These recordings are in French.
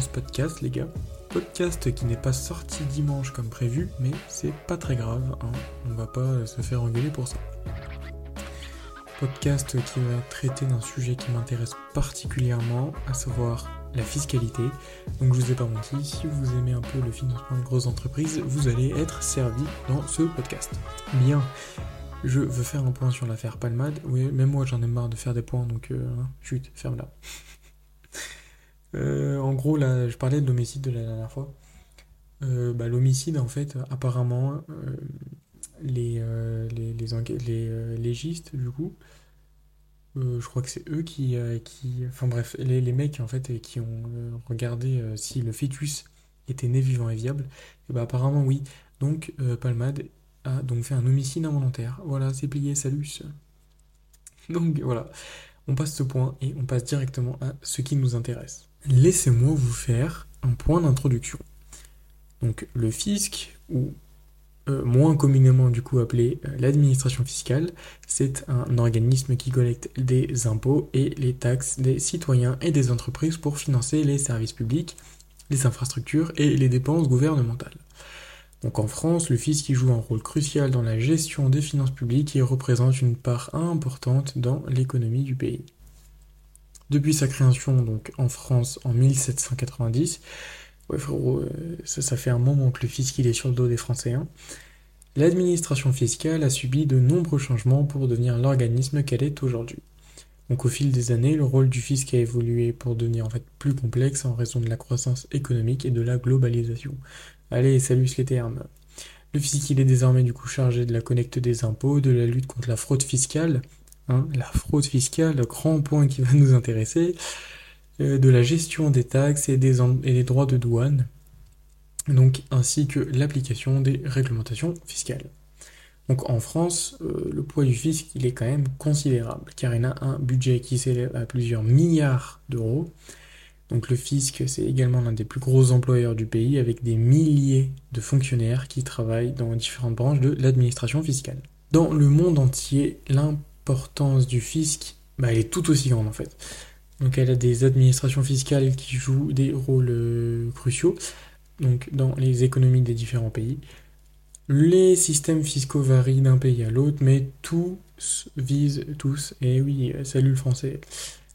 ce podcast les gars. Podcast qui n'est pas sorti dimanche comme prévu, mais c'est pas très grave, hein. on va pas se faire engueuler pour ça. Podcast qui va traiter d'un sujet qui m'intéresse particulièrement, à savoir la fiscalité. Donc je vous ai pas menti, si vous aimez un peu le financement des grosses entreprises, vous allez être servi dans ce podcast. Bien, je veux faire un point sur l'affaire Palmade. Oui, même moi j'en ai marre de faire des points, donc euh, hein, chut, ferme là. Euh, en gros, là, je parlais de l'homicide de la dernière fois. Euh, bah, l'homicide, en fait, apparemment, les, les, légistes, du coup, je crois que c'est eux qui. Enfin bref, les, les, mecs, en fait, qui ont regardé si le fœtus était né vivant et viable. Et bah, apparemment, oui. Donc, Palmade a donc fait un homicide involontaire. Voilà, c'est plié, salut. Donc voilà, on passe ce point et on passe directement à ce qui nous intéresse. Laissez-moi vous faire un point d'introduction. Donc le fisc, ou euh, moins communément du coup appelé euh, l'administration fiscale, c'est un organisme qui collecte des impôts et les taxes des citoyens et des entreprises pour financer les services publics, les infrastructures et les dépenses gouvernementales. Donc en France, le fisc joue un rôle crucial dans la gestion des finances publiques et représente une part importante dans l'économie du pays. Depuis sa création en France en 1790, ouais frérot, euh, ça, fait un moment que le fisc il est sur le dos des Français. Hein, l'administration fiscale a subi de nombreux changements pour devenir l'organisme qu'elle est aujourd'hui. Donc au fil des années, le rôle du fisc a évolué pour devenir en fait plus complexe en raison de la croissance économique et de la globalisation. Allez, salut les termes. Le fisc, il est désormais du coup chargé de la collecte des impôts, de la lutte contre la fraude fiscale, hein, la fraude fiscale, le grand point qui va nous intéresser, euh, de la gestion des taxes et des, droits de douane, donc ainsi que l'application des réglementations fiscales. Donc en France, euh, le poids du fisc, il est quand même considérable, car il a un budget qui s'élève à plusieurs milliards d'euros, donc le fisc, c'est également l'un des plus gros employeurs du pays avec des milliers de fonctionnaires qui travaillent dans différentes branches de l'administration fiscale. Dans le monde entier, l'importance du fisc, bah, elle est tout aussi grande en fait. Donc elle a des administrations fiscales qui jouent des rôles euh, cruciaux donc dans les économies des différents pays. Les systèmes fiscaux varient d'un pays à l'autre, mais tous visent tous, et oui, salut le français,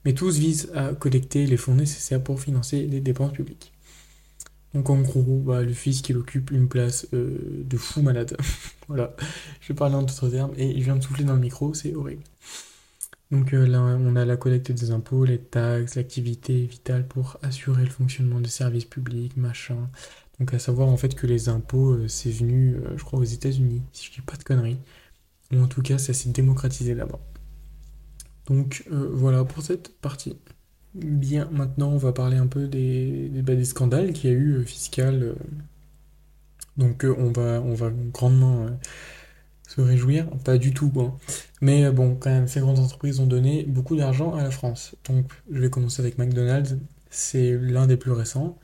mais tous visent à collecter les fonds nécessaires pour financer les dépenses publiques. Donc en gros, bah, le fisc il occupe une place euh, de fou malade. voilà, je vais parler en d'autres termes et il vient de souffler dans le micro, c'est horrible. Donc euh, là, on a la collecte des impôts, les taxes, l'activité vitale pour assurer le fonctionnement des services publics, machin. Donc à savoir en fait que les impôts, euh, c'est venu, je crois, aux États-Unis, si je dis pas de conneries. Ou en tout cas, ça s'est démocratisé là-bas. Donc voilà pour cette partie. Bien, maintenant on va parler un peu des, bah, scandales qu'il y a eu euh, fiscal. Euh. donc on, va, on va grandement se réjouir, pas du tout. Hein. Mais bon, quand même, ces grandes entreprises ont donné beaucoup d'argent à la France. Donc je vais commencer avec McDonald's. C'est l'un des plus récents,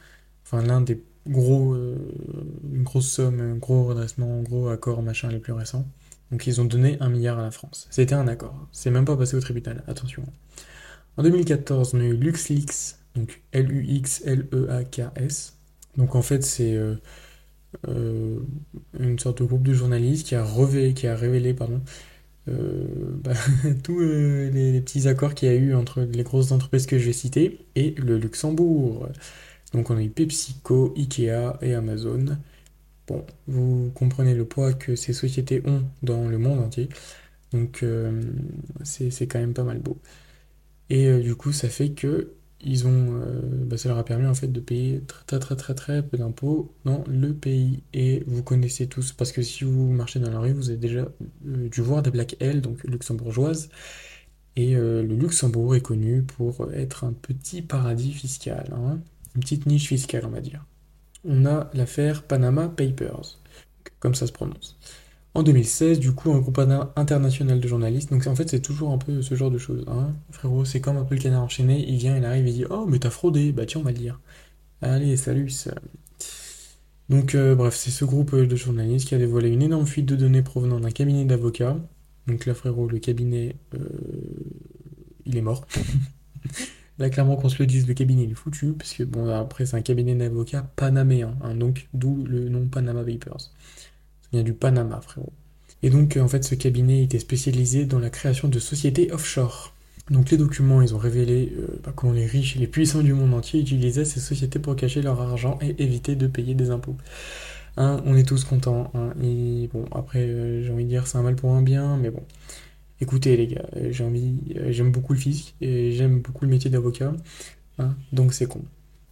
enfin l'un des gros, une grosse somme, un gros redressement, un gros accord, machin, les plus récents. Donc ils ont donné un milliard à la France. C'était un accord. C'est même pas passé au tribunal, attention. En 2014, on a eu LuxLeaks, donc L-U-X-L-E-A-K-S. Donc en fait, c'est euh, euh, une sorte de groupe de journalistes qui a, qui a révélé pardon, euh, bah, tous les, petits accords qu'il y a eu entre les grosses entreprises que je vais citer et le Luxembourg. Donc on a eu PepsiCo, Ikea et Amazon. Bon, vous comprenez le poids que ces sociétés ont dans le monde entier. Donc c'est quand même pas mal beau. Et euh, du coup, ça fait que ils ont, euh, bah, ça leur a permis en fait de payer très très très très, très peu d'impôts dans le pays. Et vous connaissez tous, parce que si vous marchez dans la rue, vous avez déjà dû voir des Black L, donc luxembourgeoises. Et le Luxembourg est connu pour être un petit paradis fiscal, hein. une petite niche fiscale, on va dire on a l'affaire Panama Papers, comme ça se prononce. En 2016, du coup, un groupe international de journalistes, donc en fait c'est toujours un peu ce genre de choses, hein. frérot, c'est comme un peu le canard enchaîné, il vient, il arrive, il dit « Oh, mais t'as fraudé !» Bah tiens, on va le dire. Allez, salut ça. Donc euh, bref, c'est ce groupe de journalistes qui a dévoilé une énorme fuite de données provenant d'un cabinet d'avocats. Donc là, frérot, le cabinet, euh, il est mort. Là, clairement, qu'on se le dise, le cabinet il est foutu, parce que bon, après, c'est un cabinet d'avocats panaméen, hein, donc d'où le nom Panama Papers. Vient du Panama, frérot. Et donc, en fait, ce cabinet était spécialisé dans la création de sociétés offshore. Donc, les documents, ils ont révélé euh, bah, comment les riches et les puissants du monde entier utilisaient ces sociétés pour cacher leur argent et éviter de payer des impôts. Hein, on est tous contents. Hein, bon, après, euh, j'ai envie de dire, c'est un mal pour un bien, mais bon. Écoutez les gars, euh, j'ai envie, euh, j'aime beaucoup le fisc et j'aime beaucoup le métier d'avocat, hein, donc c'est con.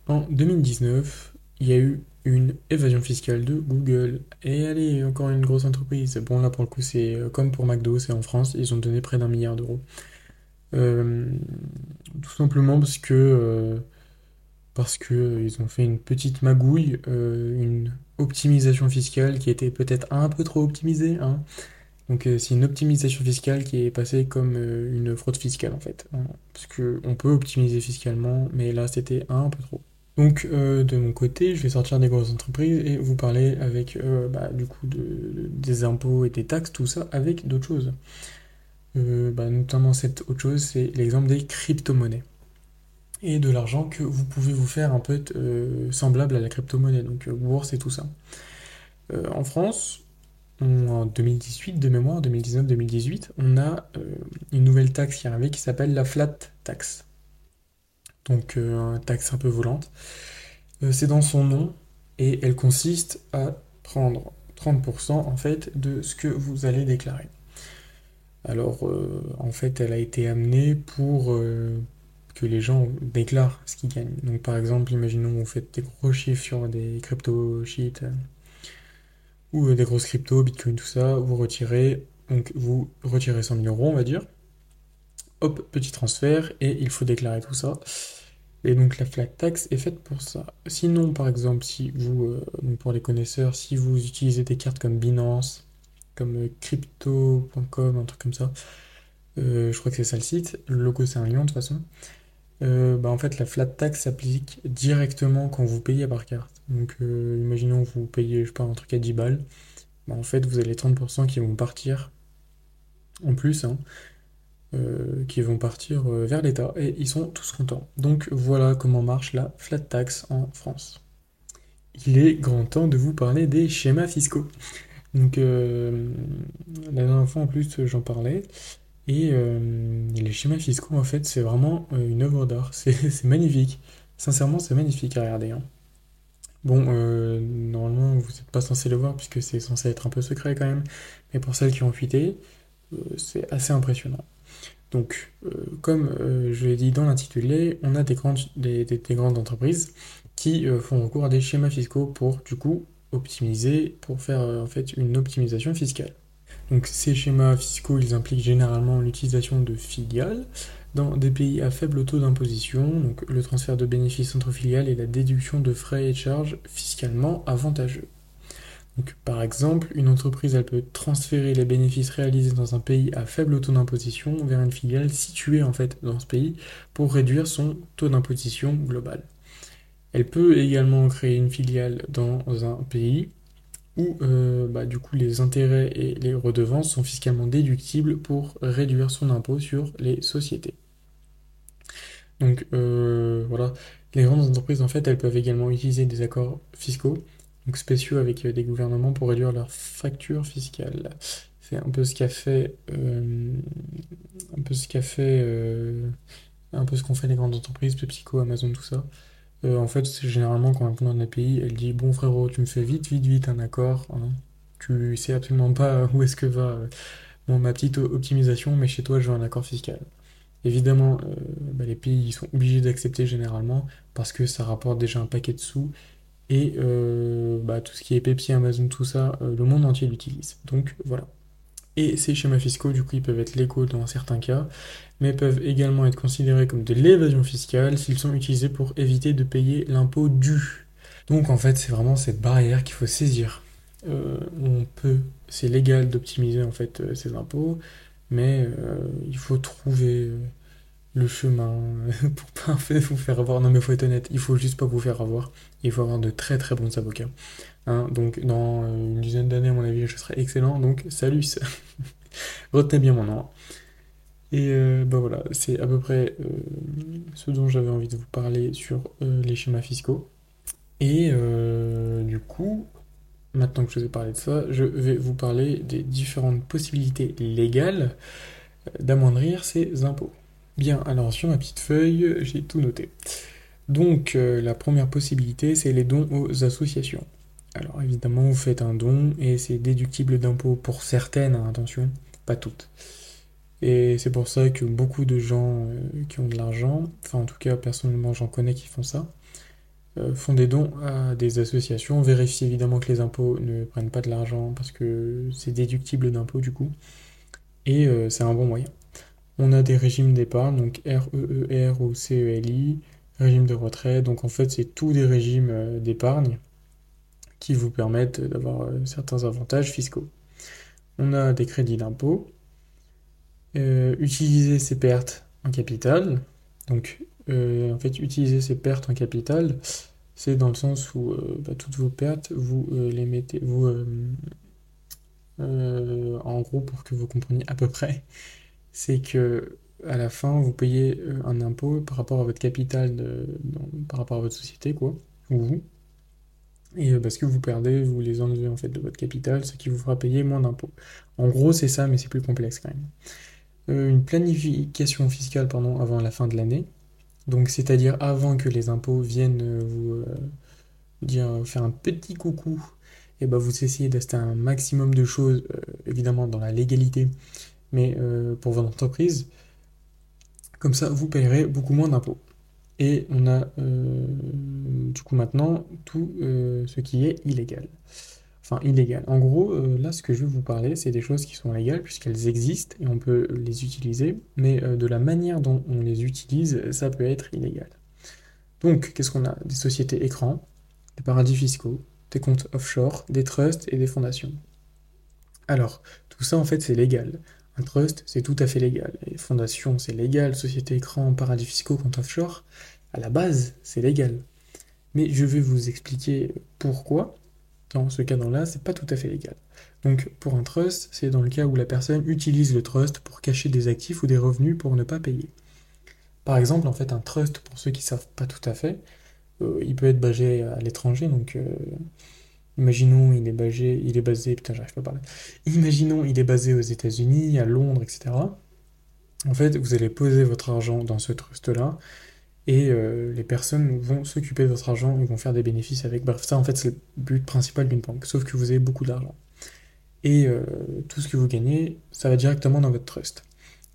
En 2019, il y a eu une évasion fiscale de Google. Et allez, encore une grosse entreprise. Bon là pour le coup c'est euh, comme pour McDo, c'est en France, ils ont donné près d'un milliard d'euros. tout simplement parce que parce que ont fait une petite magouille, une optimisation fiscale qui était peut-être un peu trop optimisée. Hein. Donc euh, c'est une optimisation fiscale qui est passée comme euh, une fraude fiscale en fait. Hein. Parce qu'on peut optimiser fiscalement, mais là c'était un peu trop. Donc euh, de mon côté, je vais sortir des grosses entreprises et vous parler avec bah, du coup des impôts et des taxes, tout ça, avec d'autres choses. Bah, notamment cette autre chose, c'est l'exemple des crypto-monnaies. Et de l'argent que vous pouvez vous faire un peu semblable à la crypto-monnaie, donc bourse et tout ça. en France, en 2018, de mémoire, 2019-2018, on a euh, une nouvelle taxe qui est arrivée qui s'appelle la flat tax. Donc euh, une taxe un peu volante. Euh, c'est dans son nom et elle consiste à prendre 30% en fait de ce que vous allez déclarer. Alors en fait elle a été amenée pour que les gens déclarent ce qu'ils gagnent. Donc par exemple, imaginons vous faites des gros chiffres sur des crypto sheets ou euh, des grosses cryptos, Bitcoin, tout ça, vous retirez, donc vous retirez 100 000 euros, on va dire. Hop, petit transfert, et il faut déclarer tout ça. Et donc la flat tax est faite pour ça. Sinon, par exemple, si vous, euh, pour les connaisseurs, si vous utilisez des cartes comme Binance, comme euh, crypto.com, un truc comme ça, je crois que c'est ça le site, le logo c'est un lion de toute façon, euh, bah, en fait, la flat tax s'applique directement quand vous payez par carte. Donc, euh, imaginons que vous payez, je sais pas, un truc à 10 balles. Bah, en fait, vous avez les 30% qui vont partir en plus, hein, euh, qui vont partir vers l'État et ils sont tous contents. Donc, voilà comment marche la flat tax en France. Il est grand temps de vous parler des schémas fiscaux. Donc, la dernière fois en plus, j'en parlais. Et euh, les schémas fiscaux, en fait, c'est vraiment euh, une œuvre d'art. C'est magnifique. Sincèrement, c'est magnifique à regarder. Hein. Bon, euh, normalement, vous n'êtes pas censé le voir puisque c'est censé être un peu secret quand même. Mais pour celles qui ont fuité, c'est assez impressionnant. Donc, comme je l'ai dit dans l'intitulé, on a des grandes, des, des grandes entreprises qui font recours à des schémas fiscaux pour, du coup, optimiser, pour faire en fait une optimisation fiscale. Donc ces schémas fiscaux, ils impliquent généralement l'utilisation de filiales dans des pays à faible taux d'imposition, donc le transfert de bénéfices entre filiales et la déduction de frais et charges fiscalement avantageux. Par exemple, une entreprise peut transférer les bénéfices réalisés dans un pays à faible taux d'imposition vers une filiale située en fait dans ce pays pour réduire son taux d'imposition global. Elle peut également créer une filiale dans un pays où euh, bah, du les intérêts et les redevances sont fiscalement déductibles pour réduire son impôt sur les sociétés. Donc euh, voilà, les grandes entreprises en fait elles peuvent également utiliser des accords fiscaux, donc spéciaux avec euh, des gouvernements pour réduire leurs factures fiscales. C'est un peu ce qu'a fait, peu ce qu'a fait, ce qu'ont fait les grandes entreprises, PepsiCo, Amazon, tout ça. Euh, en fait, c'est généralement quand un plan d'un pays, elle dit Bon frérot, tu me fais vite, vite, vite un accord. Hein. Tu sais absolument pas où est-ce que va euh, ma petite optimisation, mais chez toi, je veux un accord fiscal. Évidemment, euh, bah, les pays sont obligés d'accepter généralement parce que ça rapporte déjà un paquet de sous et bah, tout ce qui est Pepsi, Amazon, tout ça, le monde entier l'utilise. Donc voilà. Et ces schémas fiscaux, du coup, ils peuvent être légaux dans certains cas, mais peuvent également être considérés comme de l'évasion fiscale s'ils sont utilisés pour éviter de payer l'impôt dû. Donc en fait, c'est vraiment cette barrière qu'il faut saisir. Euh, on peut, c'est légal d'optimiser en fait euh, ces impôts, mais euh, il faut trouver le chemin pour pas vous faire avoir. Non mais faut être honnête, il faut juste pas vous faire avoir. Il faut avoir de très très bons avocats. Hein, donc dans une dizaine d'années, à mon avis, je serai excellent. Donc salut Retenez bien mon nom. Et euh, bah voilà, c'est à peu près euh, ce dont j'avais envie de vous parler sur euh, les schémas fiscaux. Et euh, du coup, maintenant que je vous ai parlé de ça, je vais vous parler des différentes possibilités légales d'amoindrir ces impôts. Bien, alors sur ma petite feuille, j'ai tout noté. Donc euh, la première possibilité, c'est les dons aux associations. Alors évidemment, vous faites un don et c'est déductible d'impôt pour certaines, hein, attention, pas toutes. Et c'est pour ça que beaucoup de gens euh, qui ont de l'argent, enfin en tout cas personnellement j'en connais qui font ça, euh, font des dons à des associations. Vérifiez évidemment que les impôts ne prennent pas de l'argent parce que c'est déductible d'impôt du coup. Et c'est un bon moyen. On a des régimes d'épargne, donc REER ou CELI, régime de retraite. Donc en fait c'est tous des régimes euh, d'épargne qui vous permettent d'avoir euh, certains avantages fiscaux. On a des crédits d'impôt. Euh, utiliser ses pertes en capital. Donc, euh, en fait, utiliser ses pertes en capital, c'est dans le sens où bah, toutes vos pertes, vous les mettez, en gros, pour que vous compreniez à peu près, c'est que à la fin, vous payez euh, un impôt par rapport à votre capital, par rapport à votre société, quoi, ou vous. Et euh, parce que vous perdez, vous les enlevez en fait de votre capital, ce qui vous fera payer moins d'impôts. En gros, c'est ça, mais c'est plus complexe quand même. Euh, une planification fiscale, pardon, avant la fin de l'année. Donc, c'est-à-dire avant que les impôts viennent vous dire, faire un petit coucou, et ben vous essayez d'acheter un maximum de choses, évidemment dans la légalité, mais euh, pour votre entreprise. Comme ça, vous payerez beaucoup moins d'impôts. Et on a euh, du coup maintenant tout euh, ce qui est illégal. Enfin, illégal. En gros, là, ce que je vais vous parler, c'est des choses qui sont légales puisqu'elles existent et on peut les utiliser, mais de la manière dont on les utilise, ça peut être illégal. Donc, qu'est-ce qu'on a? Des sociétés écrans, des paradis fiscaux, des comptes offshore, des trusts et des fondations. Alors, tout ça, en fait, c'est légal. Trust, c'est tout à fait légal. Les fondations, c'est légal. Société écran, paradis fiscaux, compte offshore, à la base, c'est légal. Mais je vais vous expliquer pourquoi, dans ce cas-là, c'est pas tout à fait légal. Donc, pour un trust, c'est dans le cas où la personne utilise le trust pour cacher des actifs ou des revenus pour ne pas payer. Par exemple, en fait, un trust, pour ceux qui savent pas tout à fait, euh, il peut être basé à l'étranger, donc euh, imaginons il est basé, il est basé, putain, j'arrive pas parler. Imaginons il est basé aux États-Unis, à Londres, etc. En fait, vous allez poser votre argent dans ce trust-là et euh, les personnes vont s'occuper de votre argent, ils vont faire des bénéfices avec. Bref, ça en fait c'est le but principal d'une banque, sauf que vous avez beaucoup d'argent. Et euh, tout ce que vous gagnez, ça va directement dans votre trust.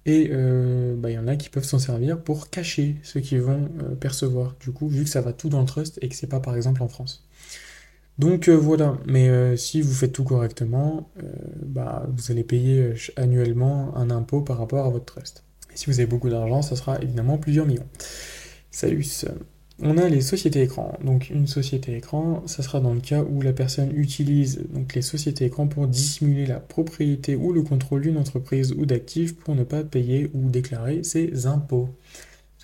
Et euh, bah, il y en a qui peuvent s'en servir pour cacher ce qu'ils vont percevoir, du coup, vu que ça va tout dans le trust et que c'est pas par exemple en France. Donc euh, voilà, mais euh, si vous faites tout correctement, euh, bah, vous allez payer annuellement un impôt par rapport à votre trust. Et si vous avez beaucoup d'argent, ça sera évidemment plusieurs millions. Salut. On a les sociétés écrans. Donc une société écran, ça sera dans le cas où la personne utilise donc les sociétés écrans pour dissimuler la propriété ou le contrôle d'une entreprise ou d'actifs pour ne pas payer ou déclarer ses impôts.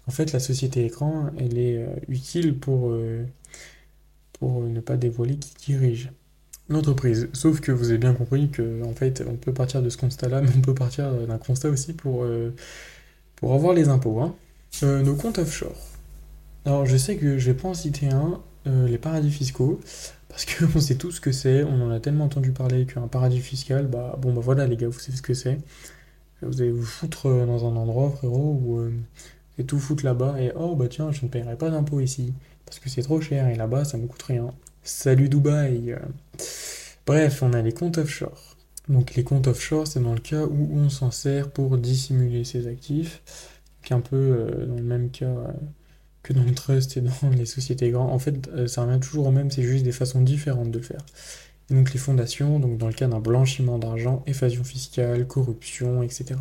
En fait, la société écran, elle est utile pour, pour ne pas dévoiler qui dirige l'entreprise. Sauf que vous avez bien compris que en fait, on peut partir de ce constat-là, mais on peut partir d'un constat aussi pour, euh, avoir les impôts. hein. Euh, nos comptes offshore. Alors, je sais que je vais pas en citer un, euh, les paradis fiscaux, parce que on sait tous ce que c'est, on en a tellement entendu parler qu'un paradis fiscal, bah bon bah voilà les gars, vous savez ce que c'est. Vous allez vous foutre dans un endroit, frérot, où allez tout foutre là-bas et oh bah tiens, je ne paierai pas d'impôts ici, parce que c'est trop cher et là-bas ça me coûte rien. Salut Dubaï! Bref, on a les comptes offshore. Donc les comptes offshore, c'est dans le cas où on s'en sert pour dissimuler ses actifs, qui est un peu euh, dans le même cas euh, que dans le trust et dans les sociétés grandes. En fait, euh, ça revient toujours au même, c'est juste des façons différentes de le faire. Donc les fondations, donc dans le cas d'un blanchiment d'argent, évasion fiscale, corruption, etc.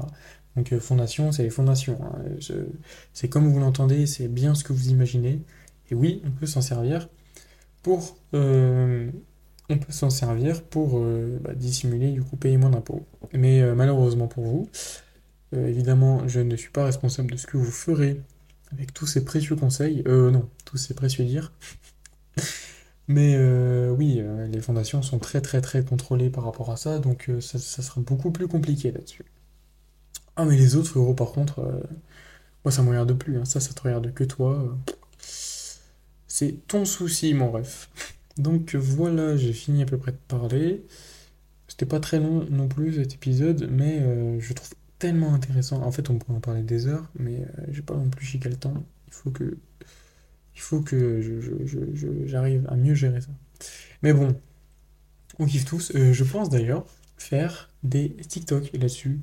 Donc euh, fondation, c'est les fondations. hein. C'est comme vous l'entendez, c'est bien ce que vous imaginez. Et oui, on peut s'en servir pour, euh, euh, bah, dissimuler, du coup, payer moins d'impôts. Mais euh, malheureusement pour vous, évidemment, je ne suis pas responsable de ce que vous ferez avec tous ces précieux conseils. Non, tous ces précieux dires. Mais oui, les fondations sont très très très contrôlées par rapport à ça, donc ça, sera beaucoup plus compliqué là-dessus. Ah, mais les autres, frérot, par contre, moi, ça me regarde plus. hein. Ça, ça te regarde que toi. C'est ton souci, mon ref. Donc voilà, j'ai fini à peu près de parler. C'était pas très long non plus cet épisode, mais euh, je trouve tellement intéressant. En fait, on pourrait en parler des heures, mais euh, j'ai pas non plus chiqué le temps. Il faut que, j'arrive à mieux gérer ça. Mais bon, on kiffe tous. Euh, je pense d'ailleurs faire des TikTok là-dessus.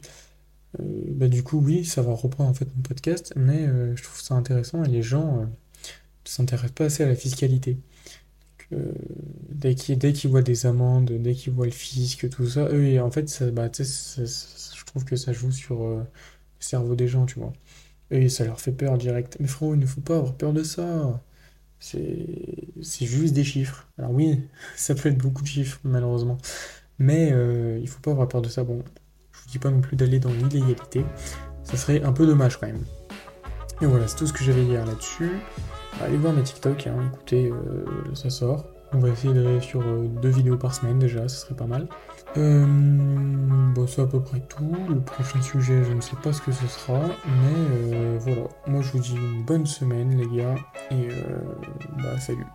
Euh, bah, du coup, oui, ça va reprendre en fait mon podcast, mais je trouve ça intéressant et les gens s'intéressent pas assez à la fiscalité. Euh, dès qu'ils voient des amendes, dès qu'ils voient le fisc, tout ça, eux, en fait, bah, ça- je trouve que ça joue sur euh, le cerveau des gens, tu vois. Et ça leur fait peur direct. Mais frérot, il ne faut pas avoir peur de ça. C'est c'est juste des chiffres. Alors oui, ça peut être beaucoup de chiffres, malheureusement. Mais euh, il faut pas avoir peur de ça. Bon, je vous dis pas non plus d'aller dans l'illégalité. Ça serait un peu dommage quand même. Et voilà, c'est tout ce que j'avais dire là-dessus. Allez voir mes TikTok, hein, écoutez, euh, ça sort. On va essayer d'aller sur euh, deux vidéos par semaine déjà, ça serait pas mal. Euh, bon, c'est à peu près tout. Le prochain sujet, je ne sais pas ce que ce sera, mais voilà. Moi, je vous dis une bonne semaine, les gars, et bah, salut.